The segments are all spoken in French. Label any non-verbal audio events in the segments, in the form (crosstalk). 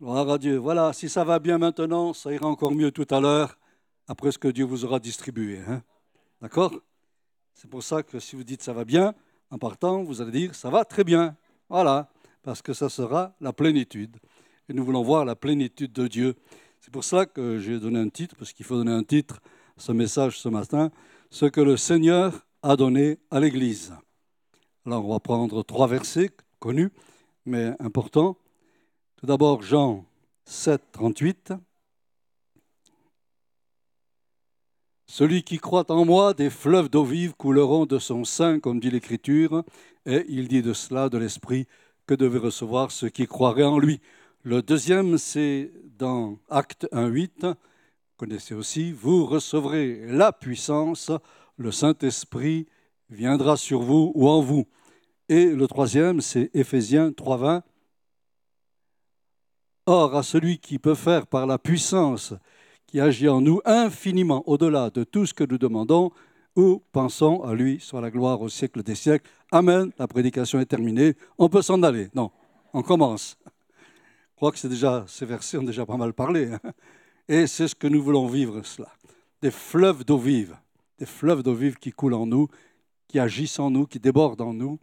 Gloire à Dieu. Voilà, si ça va bien maintenant, ça ira encore mieux tout à l'heure, après ce que Dieu vous aura distribué. Hein. D'accord? C'est pour ça que si vous dites ça va bien, en partant, vous allez dire ça va très bien. Voilà, parce que ça sera la plénitude. Et nous voulons voir la plénitude de Dieu. C'est pour ça que j'ai donné un titre, parce qu'il faut donner un titre à ce message ce matin, ce que le Seigneur a donné à l'Église. Alors on va prendre trois versets connus, mais importants. D'abord Jean 7, 38. Celui qui croit en moi, des fleuves d'eau vive couleront de son sein, comme dit l'Écriture, et il dit de cela, de l'Esprit, que devait recevoir ceux qui croiraient en lui. Le deuxième, c'est dans Acte 1, 8. Vous connaissez aussi, vous recevrez la puissance, le Saint-Esprit viendra sur vous ou en vous. Et le troisième, c'est Éphésiens 3, 20. Or, à celui qui peut faire par la puissance qui agit en nous infiniment au-delà de tout ce que nous demandons ou pensons, à lui soit la gloire au siècle des siècles. Amen. La prédication est terminée. On peut s'en aller. Non, on commence. Je crois que c'est déjà, ces versets ont déjà pas mal parlé. Hein. Et c'est ce que nous voulons vivre, cela. Des fleuves d'eau vive. Des fleuves d'eau vive qui coulent en nous, qui agissent en nous, qui débordent en nous.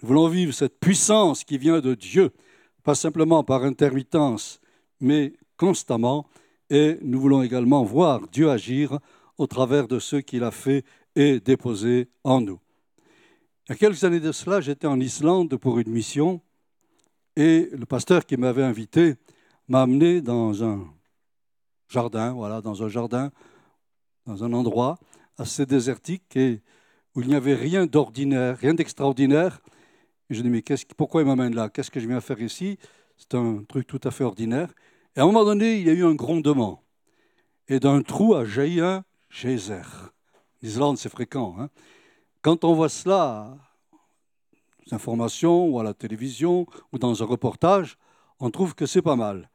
Nous voulons vivre cette puissance qui vient de Dieu pas simplement par intermittence, mais constamment. Et nous voulons également voir Dieu agir au travers de ceux qu'il a fait et déposé en nous. Il y a quelques années de cela, j'étais en Islande pour une mission et le pasteur qui m'avait invité m'a amené dans un jardin, voilà, dans un jardin, dans un endroit assez désertique et où il n'y avait rien d'ordinaire, rien d'extraordinaire, et je dis, mais pourquoi il m'amène là? Qu'est-ce que je viens faire ici? C'est un truc tout à fait ordinaire. Et à un moment donné, il y a eu un grondement. Et d'un trou a jailli un geyser. L'Islande, c'est fréquent. Hein. Quand on voit cela, aux informations ou à la télévision ou dans un reportage, on trouve que c'est pas mal.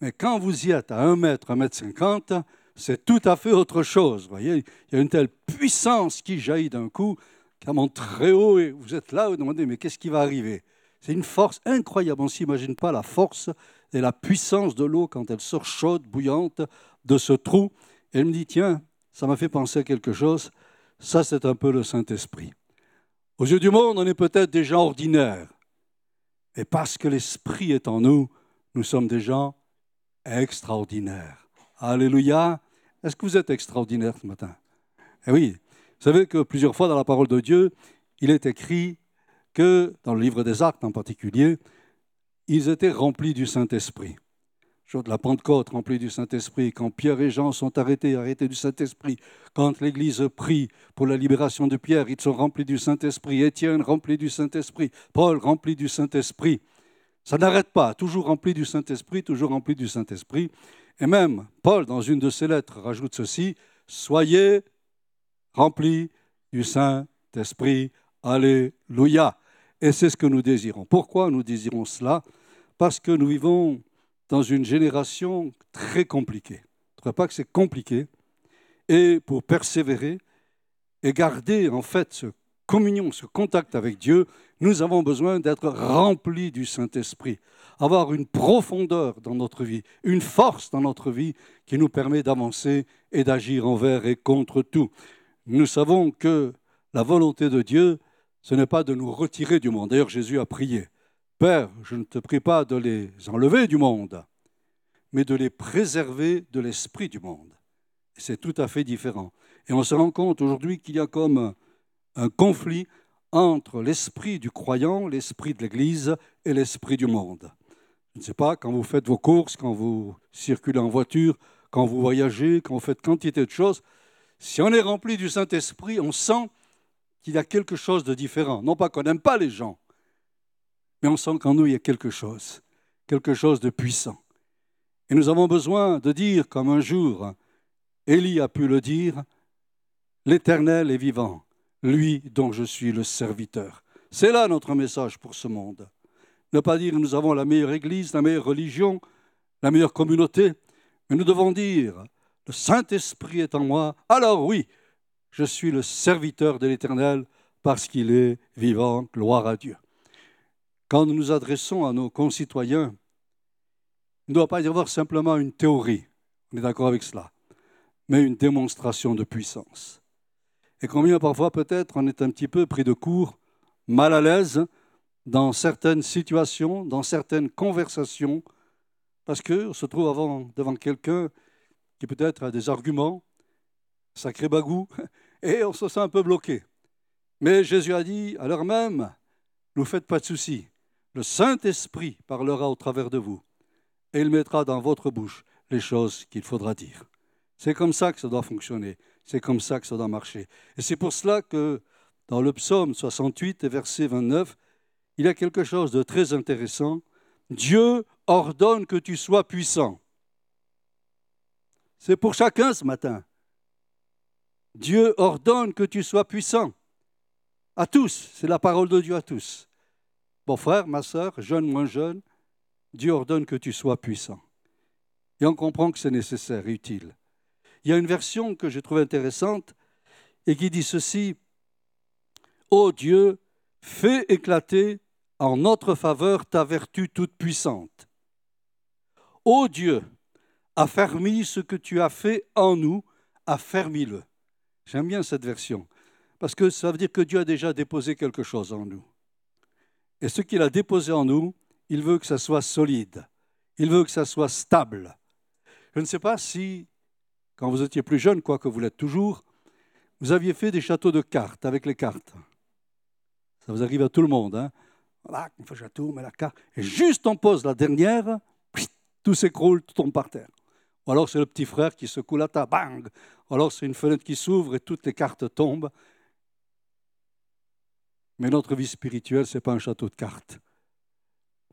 Mais quand vous y êtes à 1 mètre, 1 mètre 50, c'est tout à fait autre chose. Voyez, il y a une telle puissance qui jaillit d'un coup monte très haut et vous êtes là, vous demandez, mais qu'est-ce qui va arriver? C'est une force incroyable. On ne s'imagine pas la force et la puissance de l'eau quand elle sort chaude, bouillante de ce trou. Elle me dit, tiens, ça m'a fait penser à quelque chose. Ça, c'est un peu le Saint-Esprit. Aux yeux du monde, on est peut-être des gens ordinaires. Et parce que l'Esprit est en nous, nous sommes des gens extraordinaires. Alléluia. Est-ce que vous êtes extraordinaire ce matin? Eh oui, savez que plusieurs fois dans la parole de Dieu, il est écrit que, dans le livre des Actes en particulier, ils étaient remplis du Saint-Esprit. Jour de la Pentecôte, remplis du Saint-Esprit. Quand Pierre et Jean sont arrêtés, arrêtés du Saint-Esprit. Quand l'Église prie pour la libération de Pierre, ils sont remplis du Saint-Esprit. Étienne, rempli du Saint-Esprit. Paul, rempli du Saint-Esprit. Ça n'arrête pas, toujours rempli du Saint-Esprit, toujours rempli du Saint-Esprit. Et même Paul, dans une de ses lettres, rajoute ceci, Soyez rempli du Saint-Esprit. Alléluia. Et c'est ce que nous désirons. Pourquoi nous désirons cela? Parce que nous vivons dans une génération très compliquée. Je ne crois pas que c'est compliqué. Et pour persévérer et garder en fait ce communion, ce contact avec Dieu, nous avons besoin d'être remplis du Saint-Esprit, avoir une profondeur dans notre vie, une force dans notre vie qui nous permet d'avancer et d'agir envers et contre tout nous savons que la volonté de Dieu, ce n'est pas de nous retirer du monde. D'ailleurs, Jésus a prié, Père, je ne te prie pas de les enlever du monde, mais de les préserver de l'esprit du monde. C'est tout à fait différent. Et on se rend compte aujourd'hui qu'il y a comme un conflit entre l'esprit du croyant, l'esprit de l'Église et l'esprit du monde. Je ne sais pas, quand vous faites vos courses, quand vous circulez en voiture, quand vous voyagez, quand vous faites quantité de choses, si on est rempli du Saint-Esprit, on sent qu'il y a quelque chose de différent. Non pas qu'on n'aime pas les gens, mais on sent qu'en nous, il y a quelque chose, quelque chose de puissant. Et nous avons besoin de dire, comme un jour Élie a pu le dire, l'Éternel est vivant, lui dont je suis le serviteur. C'est là notre message pour ce monde. Ne pas dire nous avons la meilleure Église, la meilleure religion, la meilleure communauté, mais nous devons dire le Saint-Esprit est en moi, alors oui, je suis le serviteur de l'Éternel parce qu'il est vivant, gloire à Dieu. Quand nous nous adressons à nos concitoyens ne doit pas y avoir simplement une théorie, on est d'accord avec cela, mais une démonstration de puissance. Et combien parfois peut-être on est un petit peu pris de court, mal à l'aise dans certaines situations, dans certaines conversations, parce qu'on se trouve devant quelqu'un qui peut-être a des arguments, sacré bagou, (laughs) et on se sent un peu bloqué. Mais Jésus a dit à l'heure même, ne vous faites pas de soucis, le Saint-Esprit parlera au travers de vous, et il mettra dans votre bouche les choses qu'il faudra dire. C'est comme ça que ça doit fonctionner, c'est comme ça que ça doit marcher. Et c'est pour cela que dans le psaume 68 et verset 29, il y a quelque chose de très intéressant. Dieu ordonne que tu sois puissant. C'est pour chacun ce matin. Dieu ordonne que tu sois puissant. À tous, c'est la parole de Dieu à tous. Mon frère, ma soeur, jeune, moins jeune, Dieu ordonne que tu sois puissant. Et on comprend que c'est nécessaire, utile. Il y a une version que j'ai trouvée intéressante et qui dit ceci Ô oh Dieu, fais éclater en notre faveur ta vertu toute puissante. Ô Dieu, affermis ce que tu as fait en nous, affermis-le. J'aime bien cette version, parce que ça veut dire que Dieu a déjà déposé quelque chose en nous. Et ce qu'il a déposé en nous, il veut que ça soit solide, il veut que ça soit stable. Je ne sais pas si, quand vous étiez plus jeune, quoique vous l'êtes toujours, vous aviez fait des châteaux de cartes avec les cartes. Ça vous arrive à tout le monde. Hein château, la carte. Et juste on pose la dernière, tout s'écroule, tout tombe par terre. Ou alors c'est le petit frère qui secoue la table, bang Ou alors c'est une fenêtre qui s'ouvre et toutes les cartes tombent. Mais notre vie spirituelle, ce n'est pas un château de cartes.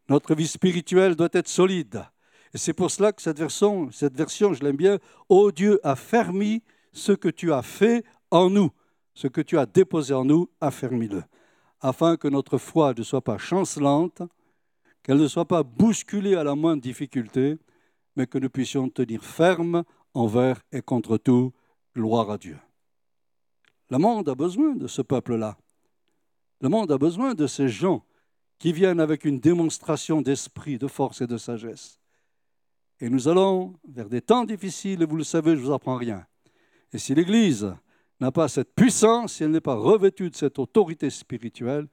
Notre vie spirituelle doit être solide. Et c'est pour cela que cette version, cette version je l'aime bien, Ô Dieu, affermis ce que tu as fait en nous, ce que tu as déposé en nous, affermis-le, afin que notre foi ne soit pas chancelante, qu'elle ne soit pas bousculée à la moindre difficulté, mais que nous puissions tenir ferme envers et contre tout. Gloire à Dieu. Le monde a besoin de ce peuple-là. Le monde a besoin de ces gens qui viennent avec une démonstration d'esprit, de force et de sagesse. Et nous allons vers des temps difficiles, et vous le savez, je ne vous apprends rien. Et si l'Église n'a pas cette puissance, si elle n'est pas revêtue de cette autorité spirituelle,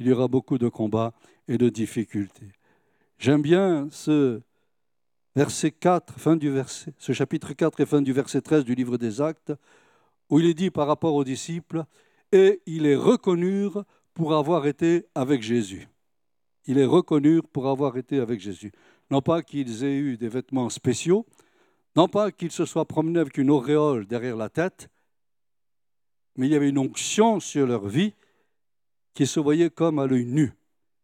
il y aura beaucoup de combats et de difficultés. J'aime bien ce verset 4, fin du verset, ce chapitre 4 et fin du verset 13 du livre des Actes, où il est dit par rapport aux disciples, et ils les reconnurent pour avoir été avec Jésus. Ils les reconnurent pour avoir été avec Jésus. Non pas qu'ils aient eu des vêtements spéciaux, non pas qu'ils se soient promenés avec une auréole derrière la tête, mais il y avait une onction sur leur vie qui se voyait comme à l'œil nu.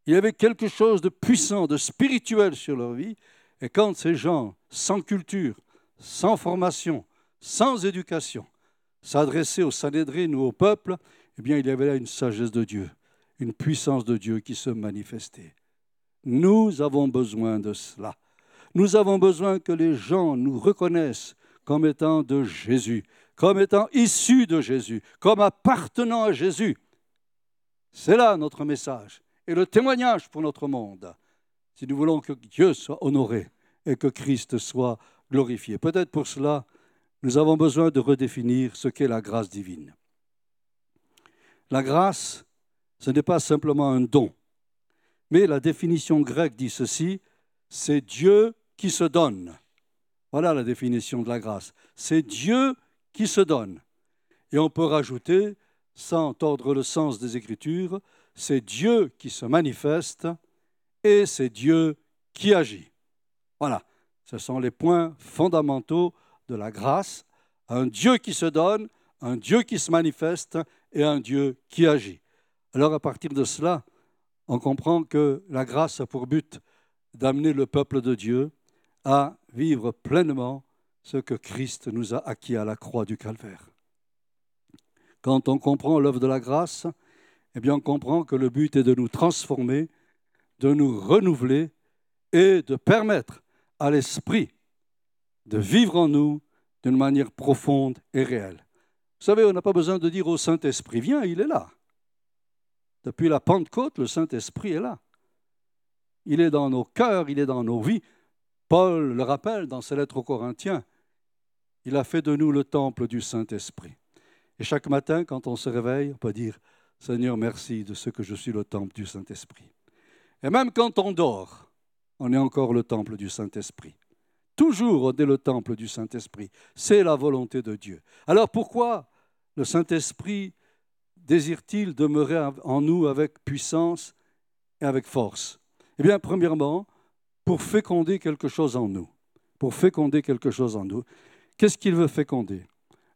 Il y avait quelque chose de puissant, de spirituel sur leur vie, et quand ces gens, sans culture, sans formation, sans éducation, s'adressaient au Sanhédrin ou au peuple, eh bien, il y avait là une sagesse de Dieu, une puissance de Dieu qui se manifestait. Nous avons besoin de cela. Nous avons besoin que les gens nous reconnaissent comme étant de Jésus, comme étant issus de Jésus, comme appartenant à Jésus. C'est là notre message et le témoignage pour notre monde, si nous voulons que Dieu soit honoré et que Christ soit glorifié. Peut-être pour cela, nous avons besoin de redéfinir ce qu'est la grâce divine. La grâce, ce n'est pas simplement un don. Mais la définition grecque dit ceci, c'est Dieu qui se donne. Voilà la définition de la grâce. C'est Dieu qui se donne. Et on peut rajouter, sans tordre le sens des Écritures, c'est Dieu qui se manifeste et c'est Dieu qui agit. Voilà, ce sont les points fondamentaux de la grâce. Un Dieu qui se donne, un Dieu qui se manifeste et un Dieu qui agit. Alors à partir de cela, on comprend que la grâce a pour but d'amener le peuple de Dieu à vivre pleinement ce que Christ nous a acquis à la croix du calvaire. Quand on comprend l'œuvre de la grâce, eh bien on comprend que le but est de nous transformer, de nous renouveler et de permettre à l'Esprit de vivre en nous d'une manière profonde et réelle. Vous savez, on n'a pas besoin de dire au Saint-Esprit, viens, il est là. Depuis la Pentecôte, le Saint-Esprit est là. Il est dans nos cœurs, il est dans nos vies. Paul le rappelle dans ses lettres aux Corinthiens, il a fait de nous le temple du Saint-Esprit. Et chaque matin, quand on se réveille, on peut dire, Seigneur, merci de ce que je suis le temple du Saint-Esprit. Et même quand on dort, on est encore le temple du Saint-Esprit. Toujours on est le temple du Saint-Esprit. C'est la volonté de Dieu. Alors pourquoi le Saint-Esprit désire-t-il demeurer en nous avec puissance et avec force? Eh bien, premièrement, pour féconder quelque chose en nous. Pour féconder quelque chose en nous. Qu'est-ce qu'il veut féconder?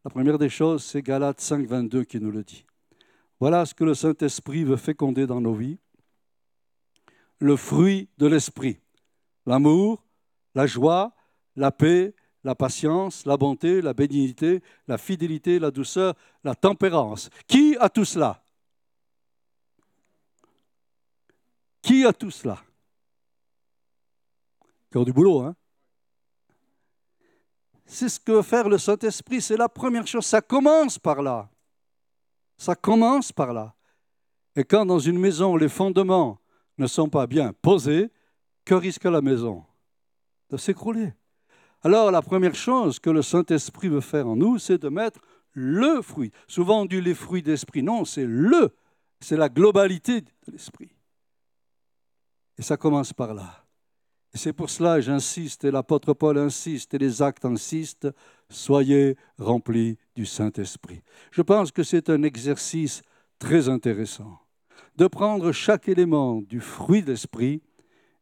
La première des choses, c'est Galates 5, 22 qui nous le dit. Voilà ce que le Saint-Esprit veut féconder dans nos vies. Le fruit de l'Esprit. L'amour, la joie, la paix, la patience, la bonté, la bénignité, la fidélité, la douceur, la tempérance. Qui a tout cela? Qui a tout cela? Qui du boulot, hein? C'est ce que veut faire le Saint-Esprit, c'est la première chose. Ça commence par là. Ça commence par là. Et quand dans une maison les fondements ne sont pas bien posés, que risque la maison De s'écrouler. Alors la première chose que le Saint-Esprit veut faire en nous, c'est de mettre le fruit. Souvent on dit les fruits d'esprit. Non, c'est le, c'est la globalité de l'esprit. Et ça commence par là. Et c'est pour cela, j'insiste, et l'apôtre Paul insiste, et les actes insistent, soyez remplis du Saint-Esprit. Je pense que c'est un exercice très intéressant de prendre chaque élément du fruit de l'Esprit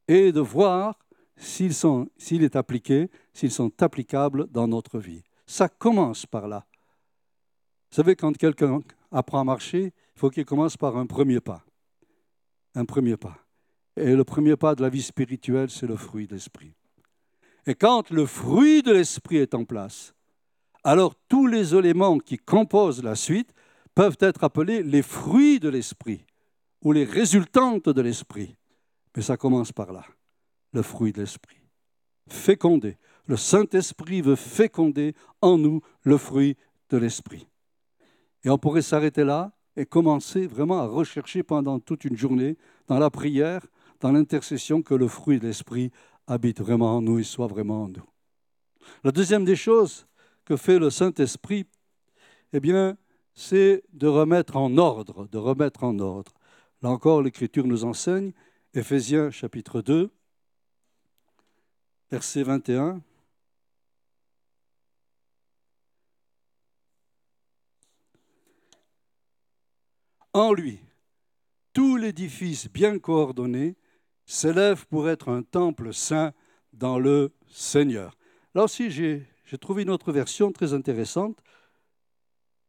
et de voir s'il est appliqué, s'ils sont applicables dans notre vie. Ça commence par là. Vous savez, quand quelqu'un apprend à marcher, il faut qu'il commence par un premier pas. Un premier pas. Et le premier pas de la vie spirituelle, c'est le fruit de l'esprit. Et quand le fruit de l'esprit est en place, alors tous les éléments qui composent la suite peuvent être appelés les fruits de l'esprit ou les résultantes de l'esprit. Mais ça commence par là, le fruit de l'esprit. Féconder. Le Saint-Esprit veut féconder en nous le fruit de l'esprit. Et on pourrait s'arrêter là et commencer vraiment à rechercher pendant toute une journée, dans la prière, dans l'intercession, que le fruit de l'esprit habite vraiment en nous et soit vraiment en nous. La deuxième des choses que fait le Saint-Esprit, eh bien, c'est de remettre en ordre, de remettre en ordre. Là encore, l'Écriture nous enseigne, Éphésiens chapitre 2, verset 21. En lui, tout l'édifice bien coordonné s'élève pour être un temple saint dans le Seigneur. Là aussi, j'ai trouvé une autre version très intéressante.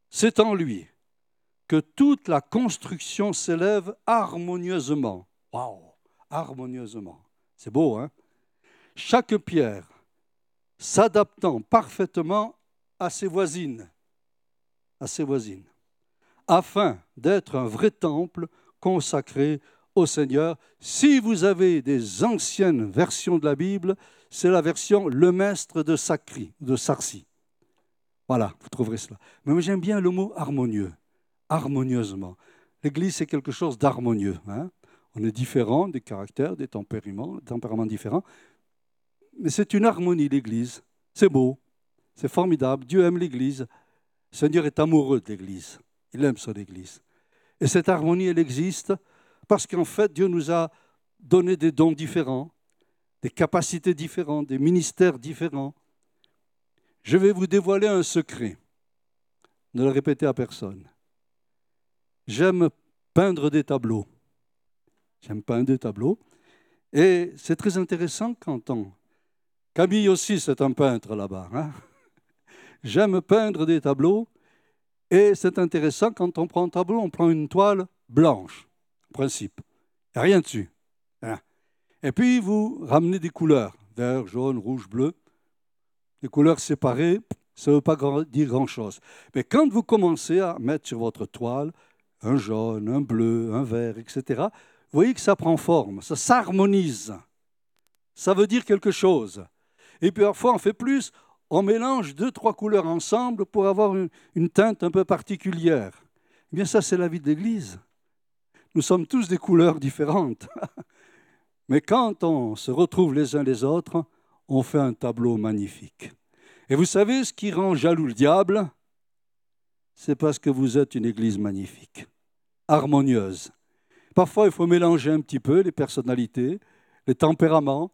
C'est en lui que toute la construction s'élève harmonieusement. Waouh Harmonieusement. C'est beau, hein? Chaque pierre s'adaptant parfaitement à ses voisines, à ses voisines, afin d'être un vrai temple consacré au Seigneur. Si vous avez des anciennes versions de la Bible, c'est la version Le Maître de Sacri, de Sarcy. Voilà, vous trouverez cela. Mais j'aime bien le mot harmonieux, harmonieusement. L'Église, c'est quelque chose d'harmonieux. Hein? On est différent des caractères, des tempéraments, tempéraments différents. Mais c'est une harmonie, l'Église. C'est beau, c'est formidable. Dieu aime l'Église. Le Seigneur est amoureux de l'Église. Il aime son Église. Et cette harmonie, elle existe parce qu'en fait, Dieu nous a donné des dons différents, des capacités différentes, des ministères différents. Je vais vous dévoiler un secret. Ne le répétez à personne. J'aime peindre des tableaux. J'aime peindre des tableaux. Et c'est très intéressant quand on... Camille aussi, c'est un peintre là-bas. Hein. (laughs) J'aime peindre des tableaux. Et c'est intéressant quand on prend un tableau, on prend une toile blanche principe. Il n'y a rien dessus. Et puis, vous ramenez des couleurs, vert, jaune, rouge, bleu. Des couleurs séparées, ça ne veut pas dire grand-chose. Mais quand vous commencez à mettre sur votre toile un jaune, un bleu, un vert, etc., voyez que ça prend forme, ça s'harmonise. Ça veut dire quelque chose. Et puis parfois, on fait plus, on mélange deux, trois couleurs ensemble pour avoir une, une teinte un peu particulière. Eh bien, ça, c'est la vie de l'Église. Nous sommes tous des couleurs différentes. (laughs) Mais quand on se retrouve les uns les autres, on fait un tableau magnifique. Et vous savez ce qui rend jaloux le diable? C'est parce que vous êtes une église magnifique, harmonieuse. Parfois, il faut mélanger un petit peu les personnalités, les tempéraments,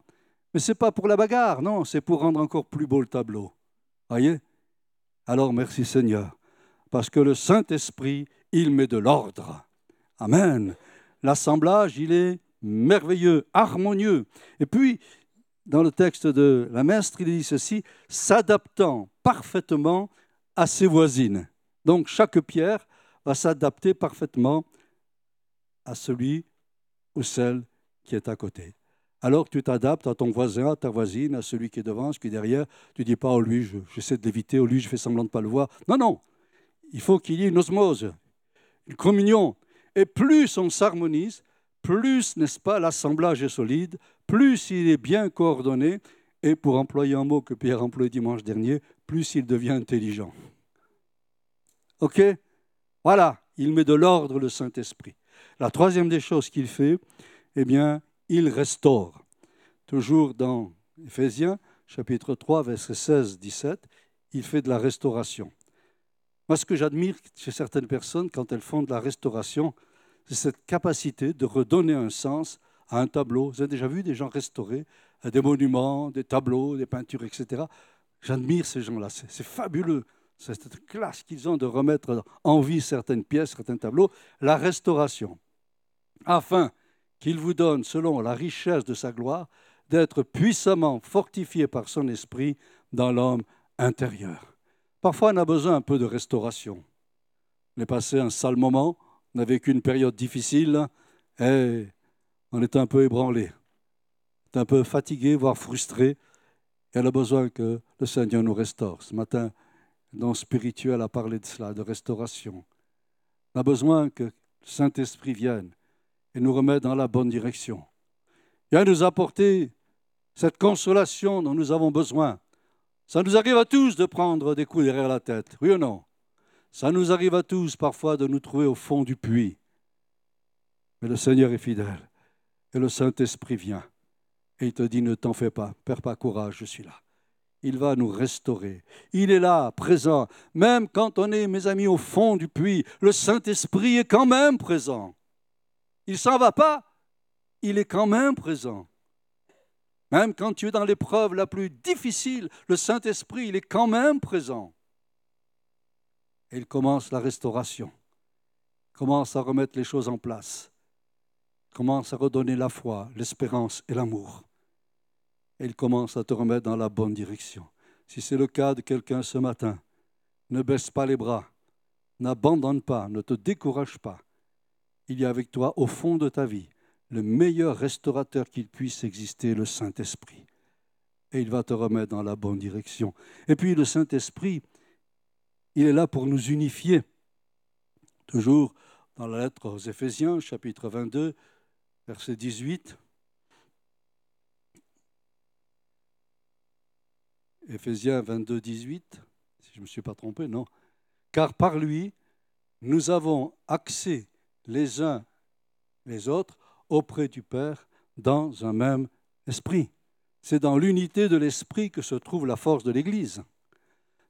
mais ce n'est pas pour la bagarre, non, c'est pour rendre encore plus beau le tableau. Voyez? Alors merci Seigneur, parce que le Saint-Esprit, il met de l'ordre. Amen. L'assemblage, il est merveilleux, harmonieux. Et puis, dans le texte de la Mestre, il dit ceci, s'adaptant parfaitement à ses voisines. Donc chaque pierre va s'adapter parfaitement à celui ou celle qui est à côté alors tu t'adaptes à ton voisin, à ta voisine, à celui qui est devant, celui qui est derrière. Tu dis pas, oh lui, j'essaie de l'éviter, oh lui, je fais semblant de ne pas le voir. Non, non, il faut qu'il y ait une osmose, une communion. Et plus on s'harmonise, plus, n'est-ce pas, l'assemblage est solide, plus il est bien coordonné, et pour employer un mot que Pierre a employé dimanche dernier, plus il devient intelligent. OK? Voilà, il met de l'ordre le Saint-Esprit. La troisième des choses qu'il fait, eh bien, il restaure. Toujours dans Éphésiens, chapitre 3, verset 16, 17, il fait de la restauration. Moi, ce que j'admire chez certaines personnes quand elles font de la restauration, c'est cette capacité de redonner un sens à un tableau. Vous avez déjà vu des gens restaurer des monuments, des tableaux, des peintures, etc. J'admire ces gens-là. C'est fabuleux. C'est cette classe qu'ils ont de remettre en vie certaines pièces, certains tableaux. La restauration. Afin qu'il vous donne, selon la richesse de sa gloire, d'être puissamment fortifié par son esprit dans l'homme intérieur. Parfois, on a besoin un peu de restauration. On est passé un sale moment, on a vécu une période difficile et on est un peu ébranlé, un peu fatigué, voire frustré. Et on a besoin que le Seigneur nous restaure. Ce matin, dans spirituel a parlé de cela, de restauration. On a besoin que le Saint-Esprit vienne et nous remettre dans la bonne direction. Viens nous apporter cette consolation dont nous avons besoin. Ça nous arrive à tous de prendre des coups derrière la tête, oui ou non? Ça nous arrive à tous parfois de nous trouver au fond du puits. Mais le Seigneur est fidèle et le Saint-Esprit vient et il te dit ne t'en fais pas, perds pas courage, je suis là. Il va nous restaurer. Il est là, présent. Même quand on est, mes amis, au fond du puits, le Saint-Esprit est quand même présent. Il ne s'en va pas, il est quand même présent. Même quand tu es dans l'épreuve la plus difficile, le Saint-Esprit, il est quand même présent. Et il commence la restauration, commence à remettre les choses en place, commence à redonner la foi, l'espérance et l'amour. Et il commence à te remettre dans la bonne direction. Si c'est le cas de quelqu'un ce matin, ne baisse pas les bras, n'abandonne pas, ne te décourage pas il y a avec toi, au fond de ta vie, le meilleur restaurateur qu'il puisse exister, le Saint-Esprit. Et il va te remettre dans la bonne direction. Et puis le Saint-Esprit, il est là pour nous unifier. Toujours dans la lettre aux Éphésiens, chapitre 22, verset 18. Éphésiens 22, 18, si je ne me suis pas trompé, non. Car par lui, nous avons accès les uns les autres auprès du Père dans un même esprit. C'est dans l'unité de l'esprit que se trouve la force de l'Église.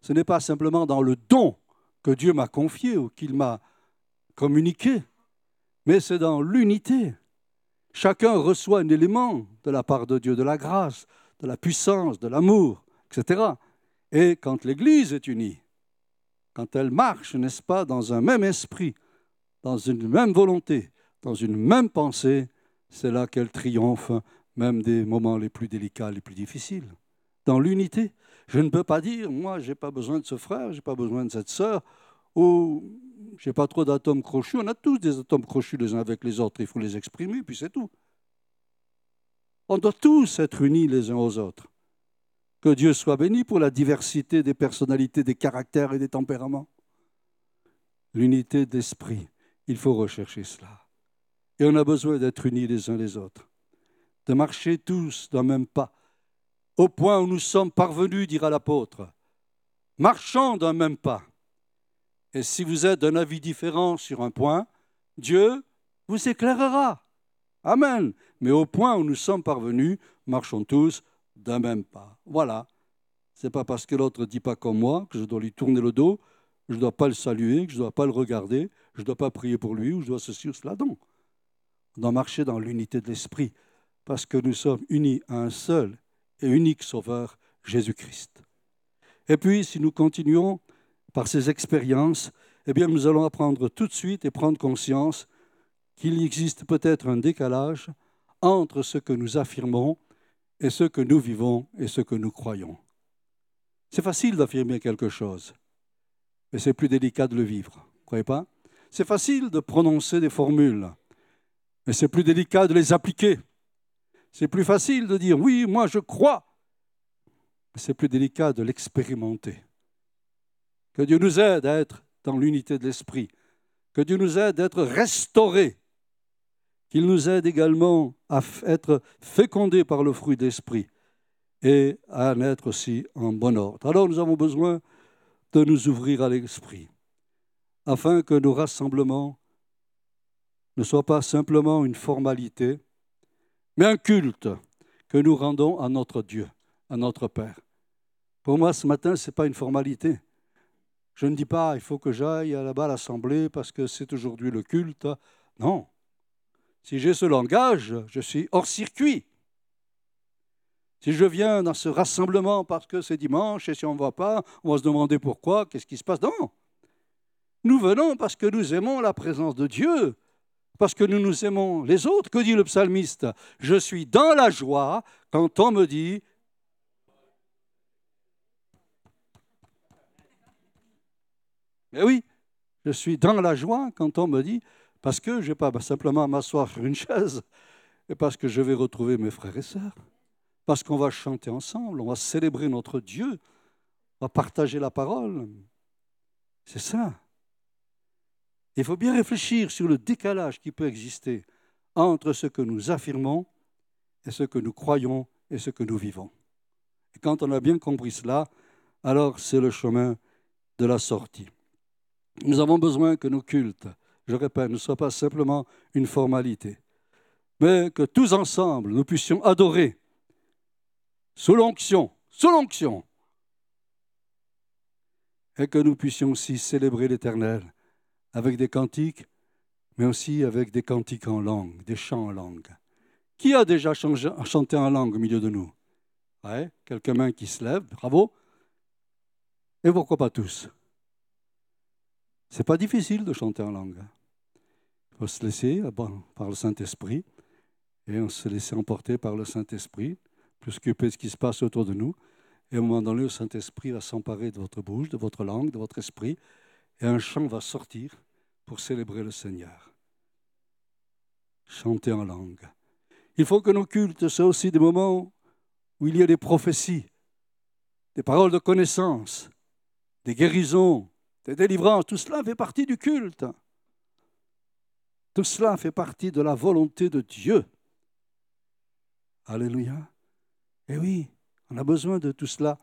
Ce n'est pas simplement dans le don que Dieu m'a confié ou qu'il m'a communiqué, mais c'est dans l'unité. Chacun reçoit un élément de la part de Dieu, de la grâce, de la puissance, de l'amour, etc. Et quand l'Église est unie, quand elle marche, n'est-ce pas, dans un même esprit, dans une même volonté, dans une même pensée, c'est là qu'elle triomphe, même des moments les plus délicats, les plus difficiles. Dans l'unité. Je ne peux pas dire, moi, je n'ai pas besoin de ce frère, je n'ai pas besoin de cette sœur, ou je n'ai pas trop d'atomes crochus. On a tous des atomes crochus les uns avec les autres, il faut les exprimer, puis c'est tout. On doit tous être unis les uns aux autres. Que Dieu soit béni pour la diversité des personnalités, des caractères et des tempéraments. L'unité d'esprit. Il faut rechercher cela. Et on a besoin d'être unis les uns les autres, de marcher tous d'un même pas, au point où nous sommes parvenus, dira l'apôtre. Marchons d'un même pas. Et si vous êtes d'un avis différent sur un point, Dieu vous éclairera. Amen. Mais au point où nous sommes parvenus, marchons tous d'un même pas. Voilà. C'est pas parce que l'autre ne dit pas comme moi que je dois lui tourner le dos, je ne dois pas le saluer, que je ne dois pas le regarder, je ne dois pas prier pour lui ou je dois ceci ou cela. Non. On doit marcher dans l'unité de l'esprit parce que nous sommes unis à un seul et unique Sauveur, Jésus-Christ. Et puis, si nous continuons par ces expériences, eh bien, nous allons apprendre tout de suite et prendre conscience qu'il existe peut-être un décalage entre ce que nous affirmons et ce que nous vivons et ce que nous croyons. C'est facile d'affirmer quelque chose, mais c'est plus délicat de le vivre, croyez pas? C'est facile de prononcer des formules, mais c'est plus délicat de les appliquer. C'est plus facile de dire oui, moi je crois, mais c'est plus délicat de l'expérimenter. Que Dieu nous aide à être dans l'unité de l'esprit, que Dieu nous aide à être restaurés qu'il nous aide également à être fécondés par le fruit d'esprit et à naître aussi en bon ordre. Alors nous avons besoin de nous ouvrir à l'esprit, afin que nos rassemblements ne soient pas simplement une formalité, mais un culte que nous rendons à notre Dieu, à notre Père. Pour moi, ce matin, ce n'est pas une formalité. Je ne dis pas, il faut que j'aille là-bas à l'Assemblée parce que c'est aujourd'hui le culte. Non, si j'ai ce langage, je suis hors circuit. Si je viens dans ce rassemblement parce que c'est dimanche et si on ne va pas, on va se demander pourquoi, qu'est-ce qui se passe? Non. Nous venons parce que nous aimons la présence de Dieu, parce que nous nous aimons les autres. Que dit le psalmiste? Je suis dans la joie quand on me dit Mais oui, je suis dans la joie quand on me dit parce que je ne vais pas simplement m'asseoir sur une chaise, et parce que je vais retrouver mes frères et sœurs, parce qu'on va chanter ensemble, on va célébrer notre Dieu, on va partager la parole. C'est ça. Il faut bien réfléchir sur le décalage qui peut exister entre ce que nous affirmons et ce que nous croyons et ce que nous vivons. Quand on a bien compris cela, alors c'est le chemin de la sortie. Nous avons besoin que nos cultes je répète, ne soit pas simplement une formalité, mais que tous ensemble, nous puissions adorer sous l'onction, sous l'onction, et que nous puissions aussi célébrer l'Éternel avec des cantiques, mais aussi avec des cantiques en langue, des chants en langue. Qui a déjà chanté en langue au milieu de nous? Quelques mains qui se lèvent, bravo. Et pourquoi pas tous? C'est pas difficile de chanter en langue. Il faut se laisser par le Saint-Esprit et on se laisser emporter par le Saint-Esprit, plus de ce qui se passe autour de nous. Et un moment donné, le Saint-Esprit va s'emparer de votre bouche, de votre langue, de votre esprit, et un chant va sortir pour célébrer le Seigneur. Chanter en langue. Il faut que nos cultes soient aussi des moments où il y a des prophéties, des paroles de connaissance, des guérisons, des délivrances, tout cela fait partie du culte. Tout cela fait partie de la volonté de Dieu. Alléluia. Et eh oui, on a besoin de tout cela.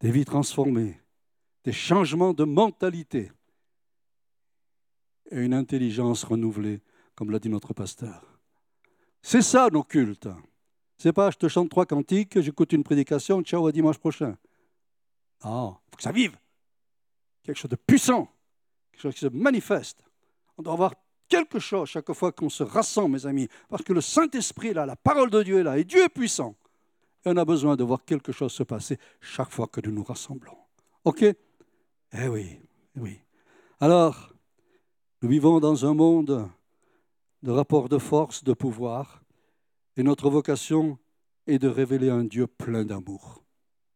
Des vies transformées, des changements de mentalité et une intelligence renouvelée, comme l'a dit notre pasteur. C'est ça nos cultes. C'est pas je te chante trois cantiques, j'écoute une prédication, ciao à dimanche prochain. Ah, il faut que ça vive quelque chose de puissant, quelque chose qui se manifeste. On doit avoir quelque chose chaque fois qu'on se rassemble, mes amis, parce que le Saint-Esprit là, la parole de Dieu est là, et Dieu est puissant. Et on a besoin de voir quelque chose se passer chaque fois que nous nous rassemblons. OK? Eh oui, oui. Alors, nous vivons dans un monde de rapports de force, de pouvoir, et notre vocation est de révéler un Dieu plein d'amour.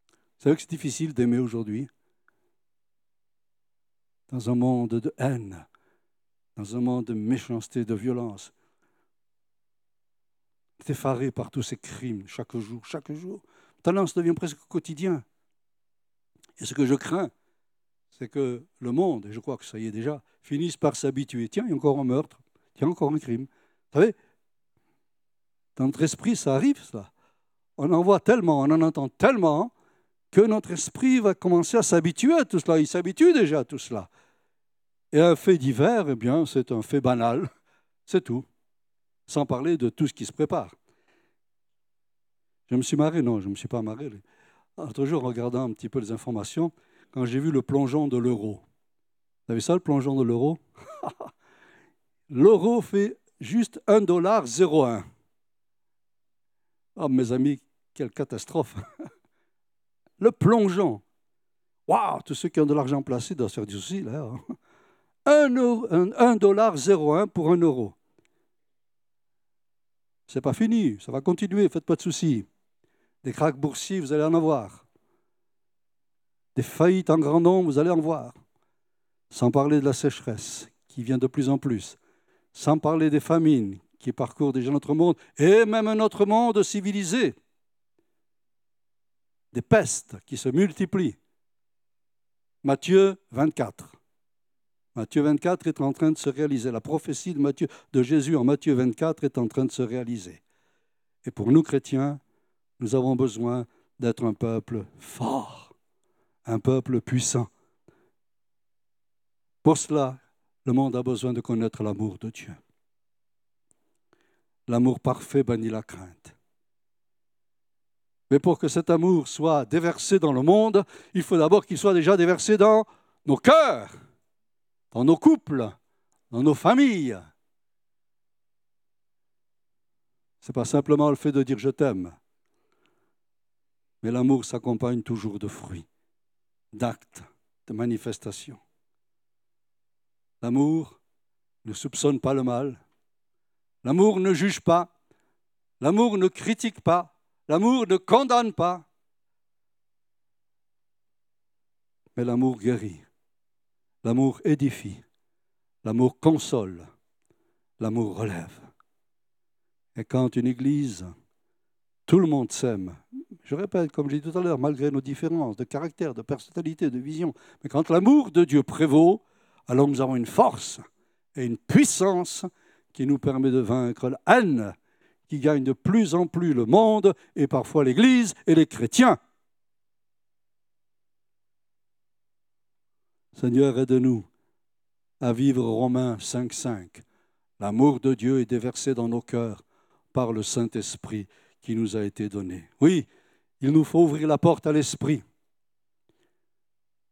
Vous savez que c'est difficile d'aimer aujourd'hui dans un monde de haine, dans un monde de méchanceté, de violence. effaré par tous ces crimes chaque jour, chaque jour. Ça devient presque quotidien. Et ce que je crains, c'est que le monde, et je crois que ça y est déjà, finisse par s'habituer. Tiens, il y a encore un meurtre, tiens, encore un crime. Vous savez, dans notre esprit, ça arrive, ça. On en voit tellement, on en entend tellement, que notre esprit va commencer à s'habituer à tout cela. Il s'habitue déjà à tout cela. Et un fait divers, eh bien, c'est un fait banal, c'est tout, sans parler de tout ce qui se prépare. Je me suis marré, non, je ne me suis pas marré. Jour, en regardant un petit peu les informations, quand j'ai vu le plongeon de l'euro. Vous avez ça, le plongeon de l'euro? (laughs) L'euro fait juste 1,01$. Oh, mes amis, quelle catastrophe (laughs) Le plongeon. Waouh, tous ceux qui ont de l'argent placé doivent se faire du souci, là. 1,01$ pour un euro. C'est pas fini, ça va continuer, faites pas de soucis. Des cracks boursiers, vous allez en avoir. Des faillites en grand nombre, vous allez en voir. Sans parler de la sécheresse qui vient de plus en plus. Sans parler des famines qui parcourent déjà notre monde et même notre monde civilisé. Des pestes qui se multiplient. Matthieu 24. Matthieu 24 est en train de se réaliser. La prophétie de, de Jésus en Matthieu 24 est en train de se réaliser. Et pour nous chrétiens, nous avons besoin d'être un peuple fort, un peuple puissant. Pour cela, le monde a besoin de connaître l'amour de Dieu. L'amour parfait bannit la crainte. Mais pour que cet amour soit déversé dans le monde, il faut d'abord qu'il soit déjà déversé dans nos cœurs, dans nos couples, dans nos familles. Ce n'est pas simplement le fait de dire je t'aime. Mais l'amour s'accompagne toujours de fruits, d'actes, de manifestations. L'amour ne soupçonne pas le mal. L'amour ne juge pas. L'amour ne critique pas. L'amour ne condamne pas. Mais l'amour guérit. L'amour édifie. L'amour console. L'amour relève. Et quand une église, tout le monde s'aime, je répète, comme j'ai dit tout à l'heure, malgré nos différences de caractère, de personnalité, de vision, mais quand l'amour de Dieu prévaut, alors nous avons une force et une puissance qui nous permet de vaincre la haine qui gagne de plus en plus le monde et parfois l'Église et les chrétiens. Seigneur, aide-nous à vivre Romains 5.5. L'amour de Dieu est déversé dans nos cœurs par le Saint-Esprit nous a été donné. Oui, il nous faut ouvrir la porte à l'esprit.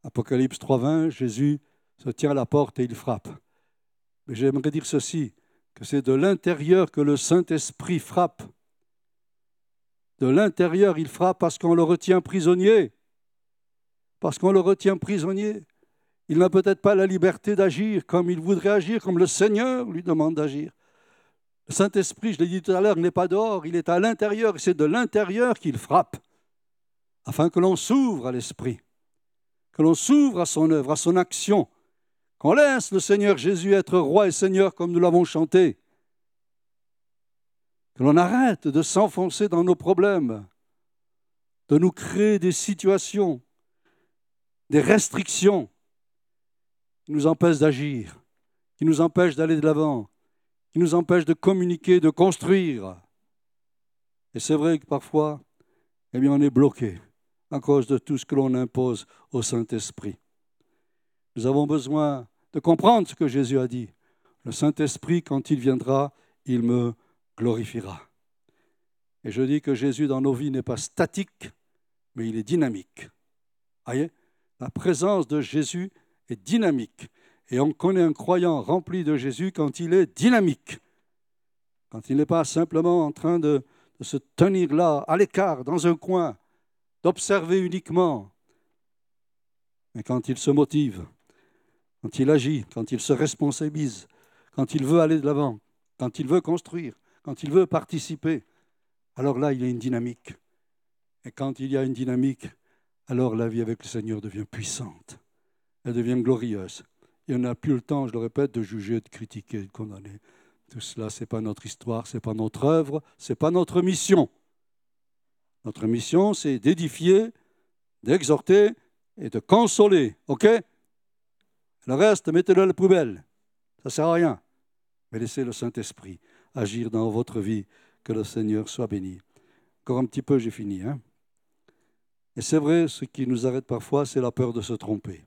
Apocalypse 3.20, Jésus se tient à la porte et il frappe. Mais j'aimerais dire ceci, que c'est de l'intérieur que le Saint-Esprit frappe. De l'intérieur, il frappe parce qu'on le retient prisonnier. Parce qu'on le retient prisonnier. Il n'a peut-être pas la liberté d'agir comme il voudrait agir, comme le Seigneur lui demande d'agir. Le Saint-Esprit, je l'ai dit tout à l'heure, n'est pas dehors, il est à l'intérieur, et c'est de l'intérieur qu'il frappe afin que l'on s'ouvre à l'Esprit, que l'on s'ouvre à son œuvre, à son action, qu'on laisse le Seigneur Jésus être roi et Seigneur comme nous l'avons chanté, que l'on arrête de s'enfoncer dans nos problèmes, de nous créer des situations, des restrictions qui nous empêchent d'agir, qui nous empêchent d'aller de l'avant, qui nous empêchent de communiquer, de construire. Et c'est vrai que parfois, eh bien, on est bloqué à cause de tout ce que l'on impose au Saint-Esprit. Nous avons besoin de comprendre ce que Jésus a dit. Le Saint-Esprit, quand il viendra, il me glorifiera. Et je dis que Jésus dans nos vies n'est pas statique, mais il est dynamique. Voyez? La présence de Jésus est dynamique. Et on connaît un croyant rempli de Jésus quand il est dynamique. Quand il n'est pas simplement en train de, se tenir là, à l'écart, dans un coin, d'observer uniquement, mais quand il se motive, quand il agit, quand il se responsabilise, quand il veut aller de l'avant, quand il veut construire, quand il veut participer, alors là, il y a une dynamique. Et quand il y a une dynamique, alors la vie avec le Seigneur devient puissante. Elle devient glorieuse. Il n'y a plus le temps, je le répète, de juger, de critiquer, de condamner. Tout cela, ce n'est pas notre histoire, ce n'est pas notre œuvre, ce n'est pas notre mission. Notre mission, c'est d'édifier, d'exhorter et de consoler. OK? Le reste, mettez-le à la poubelle. Ça ne sert à rien. Mais laissez le Saint-Esprit agir dans votre vie. Que le Seigneur soit béni. Encore un petit peu, j'ai fini. Hein et c'est vrai, ce qui nous arrête parfois, c'est la peur de se tromper.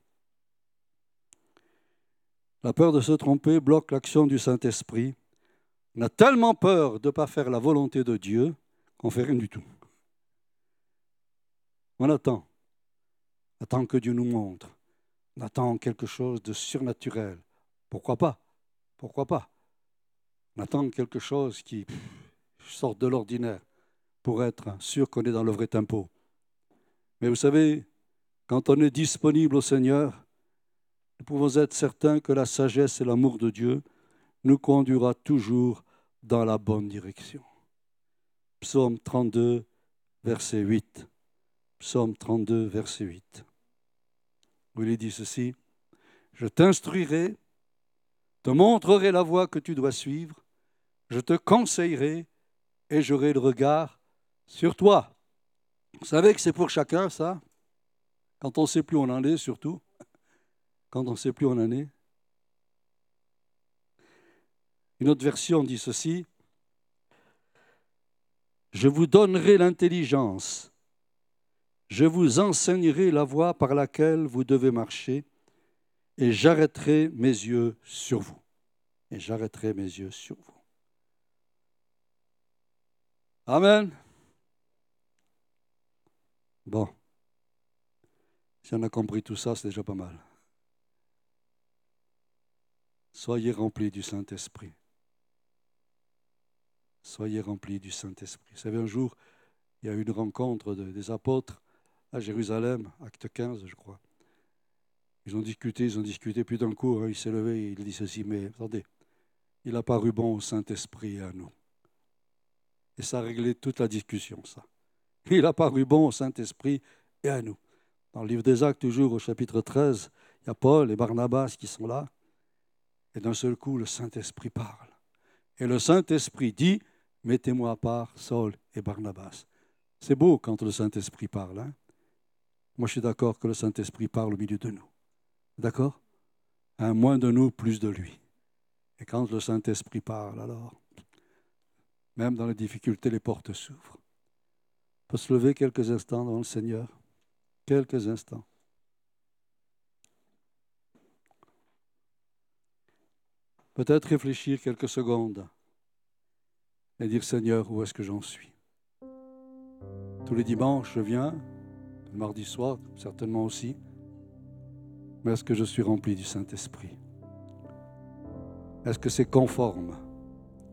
La peur de se tromper bloque l'action du Saint-Esprit. On a tellement peur de ne pas faire la volonté de Dieu qu'on ne fait rien du tout. On attend. On attend que Dieu nous montre. On attend quelque chose de surnaturel. Pourquoi pas? Pourquoi pas? On attend quelque chose qui sorte de l'ordinaire pour être sûr qu'on est dans le vrai tempo. Mais vous savez, quand on est disponible au Seigneur, nous pouvons être certains que la sagesse et l'amour de Dieu nous conduira toujours dans la bonne direction. Psaume 32, verset 8. Psaume 32, verset 8. Où il dit ceci, Je t'instruirai, te montrerai la voie que tu dois suivre, je te conseillerai et j'aurai le regard sur toi. Vous savez que c'est pour chacun ça Quand on ne sait plus où on en est surtout Quand on ne sait plus où on en est Une autre version dit ceci Je vous donnerai l'intelligence je vous enseignerai la voie par laquelle vous devez marcher, et j'arrêterai mes yeux sur vous. Et j'arrêterai mes yeux sur vous. Amen. Bon. Si on a compris tout ça, c'est déjà pas mal. Soyez remplis du Saint-Esprit. Soyez remplis du Saint-Esprit. Vous savez, un jour, il y a eu une rencontre des apôtres à Jérusalem, acte 15, je crois. Ils ont discuté, ils ont discuté, puis d'un coup, hein, il s'est levé et il dit ceci, mais attendez, il a paru bon au Saint-Esprit et à nous. Et ça a réglé toute la discussion, ça. Il a paru bon au Saint-Esprit et à nous. Dans le livre des Actes, toujours au chapitre 13, il y a Paul et Barnabas qui sont là. Et d'un seul coup, le Saint-Esprit parle. Et le Saint-Esprit dit, mettez-moi à part Saul et Barnabas. C'est beau quand le Saint-Esprit parle. Hein moi, je suis d'accord que le Saint-Esprit parle au milieu de nous. D'accord? Un Moins de nous, plus de lui. Et quand le Saint-Esprit parle, alors, même dans les difficultés, les portes s'ouvrent. On peut se lever quelques instants devant le Seigneur. Quelques instants. Peut-être réfléchir quelques secondes et dire Seigneur, où est-ce que j'en suis? Tous les dimanches, je viens, mardi soir, certainement aussi. Mais est-ce que je suis rempli du Saint-Esprit? Est-ce que c'est conforme?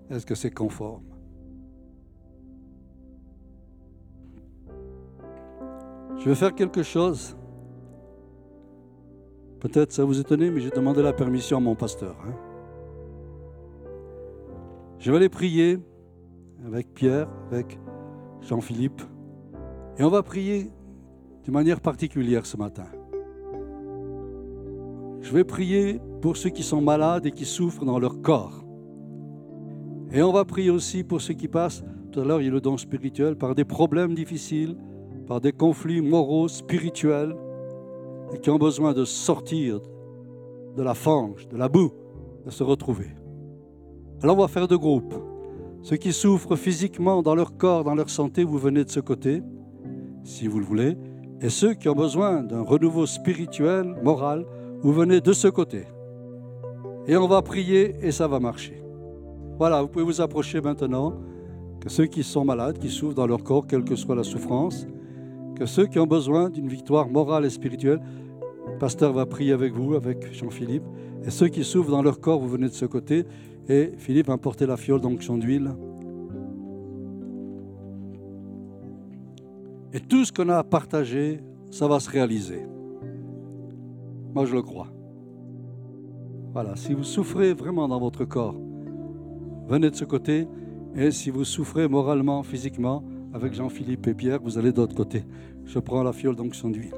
Est-ce que c'est conforme? Je vais faire quelque chose. Peut-être ça vous étonne, mais j'ai demandé la permission à mon pasteur. Hein. Je vais aller prier avec Pierre, avec Jean-Philippe. Et on va prier de manière particulière ce matin. Je vais prier pour ceux qui sont malades et qui souffrent dans leur corps. Et on va prier aussi pour ceux qui passent, tout à l'heure il y a le don spirituel, par des problèmes difficiles, par des conflits moraux, spirituels, et qui ont besoin de sortir de la fange, de la boue, de se retrouver. Alors on va faire deux groupes. Ceux qui souffrent physiquement dans leur corps, dans leur santé, vous venez de ce côté, si vous le voulez. Et ceux qui ont besoin d'un renouveau spirituel, moral, vous venez de ce côté. Et on va prier et ça va marcher. Voilà, vous pouvez vous approcher maintenant. Que ceux qui sont malades, qui souffrent dans leur corps, quelle que soit la souffrance, que ceux qui ont besoin d'une victoire morale et spirituelle, le pasteur va prier avec vous, avec Jean-Philippe. Et ceux qui souffrent dans leur corps, vous venez de ce côté. Et Philippe va porter la fiole d'onction d'huile. Et tout ce qu'on a partagé, ça va se réaliser. Moi, je le crois. Voilà, si vous souffrez vraiment dans votre corps, venez de ce côté. Et si vous souffrez moralement, physiquement, avec Jean-Philippe et Pierre, vous allez de l'autre côté. Je prends la fiole d'onction d'huile.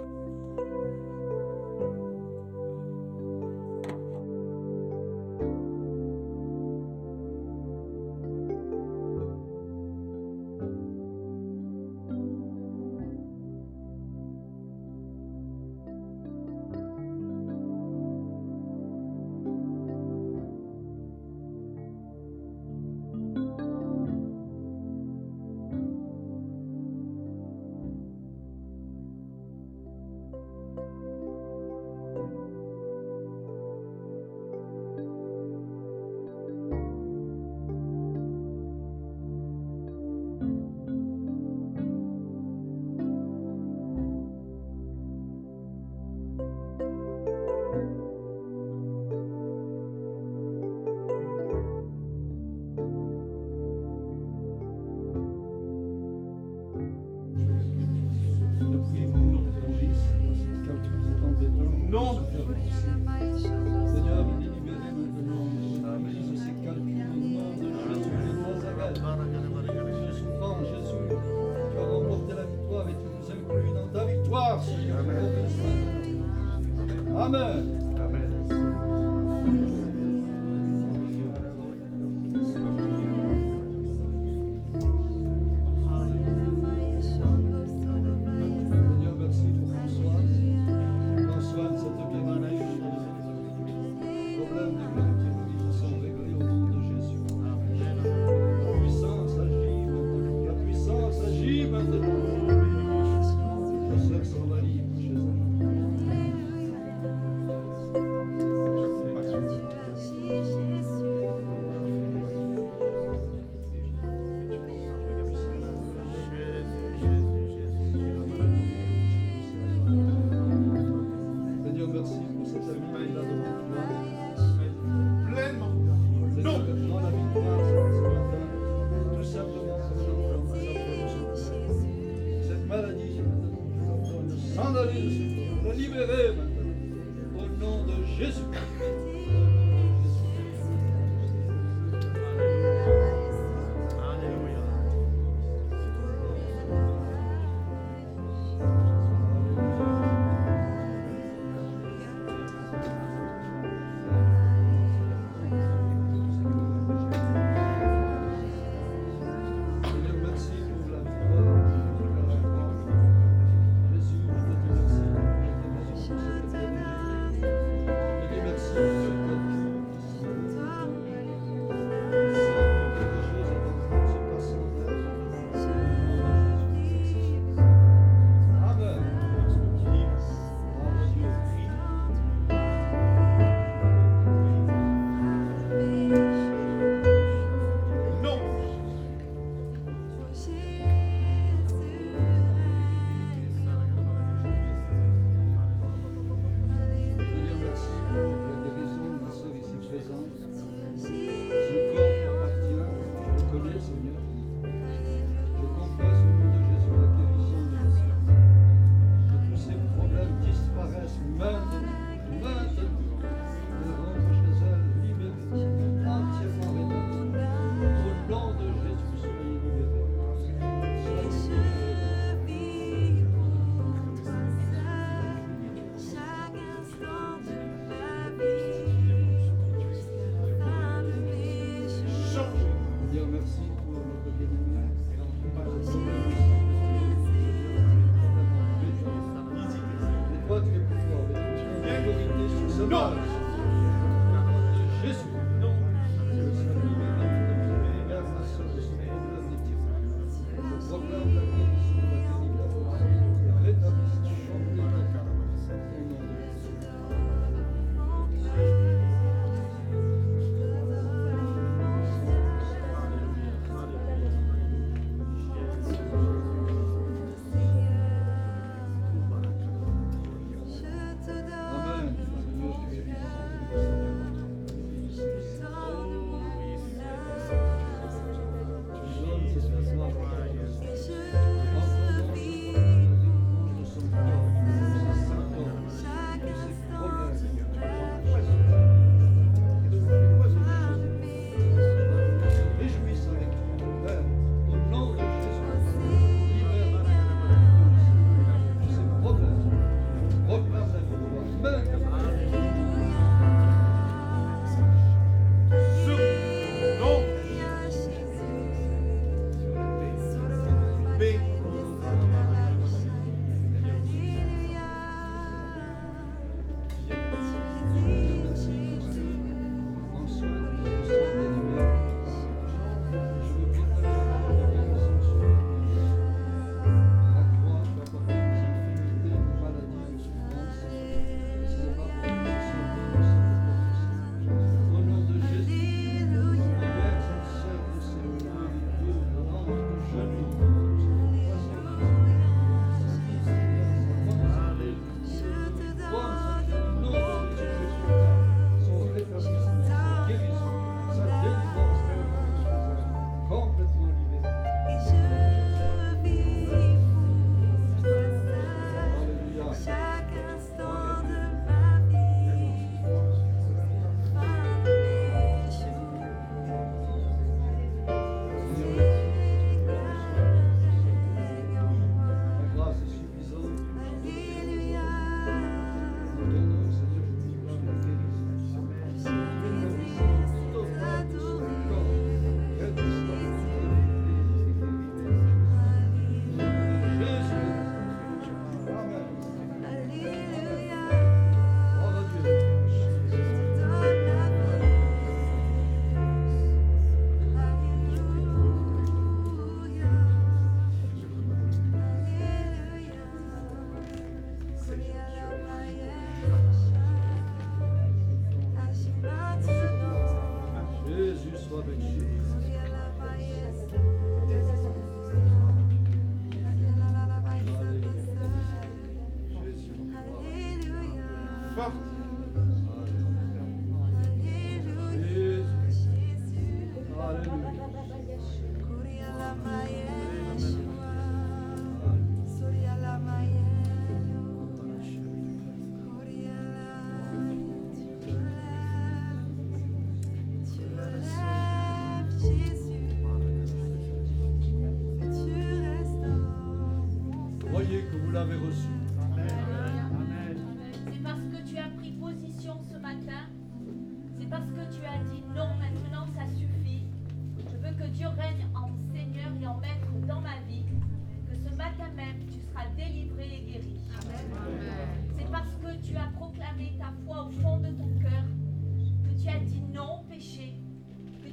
Au nom de Jésus.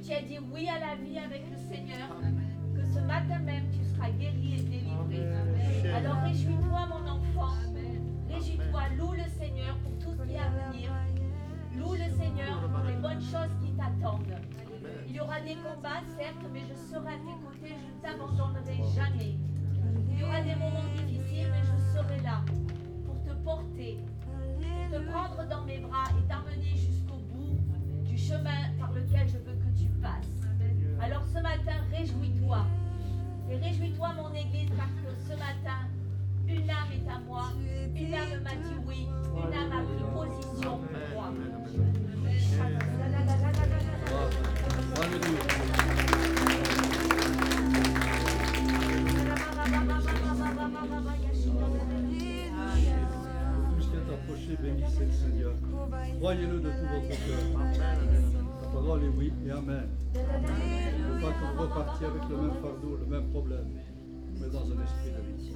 Tu as dit oui à la vie avec le Seigneur. Que ce matin même, tu seras guéri et délivré. Alors réjouis-toi, mon enfant. Réjouis-toi, loue le Seigneur pour tout ce qui est à venir. Loue le Seigneur pour les bonnes choses qui t'attendent. Il y aura des combats, certes, mais je serai à tes côtés, je ne t'abandonnerai jamais. Il y aura des moments difficiles, mais je serai là pour te porter, pour te prendre dans mes bras et t'amener jusqu'au bout du chemin par lequel je veux tu passes. Alors ce matin, réjouis-toi. Et réjouis-toi, mon Église, parce que ce matin, une âme est à moi. Une âme m'a dit oui. Une âme a pris position pour moi. Alléluia. Tout ce qui est approché, bénissez le Seigneur. Croyez-le de tout votre cœur. Parole est oui et Amen. Il ne faut pas que vous repartiez avec le même fardeau, le même problème, mais dans un esprit de vie.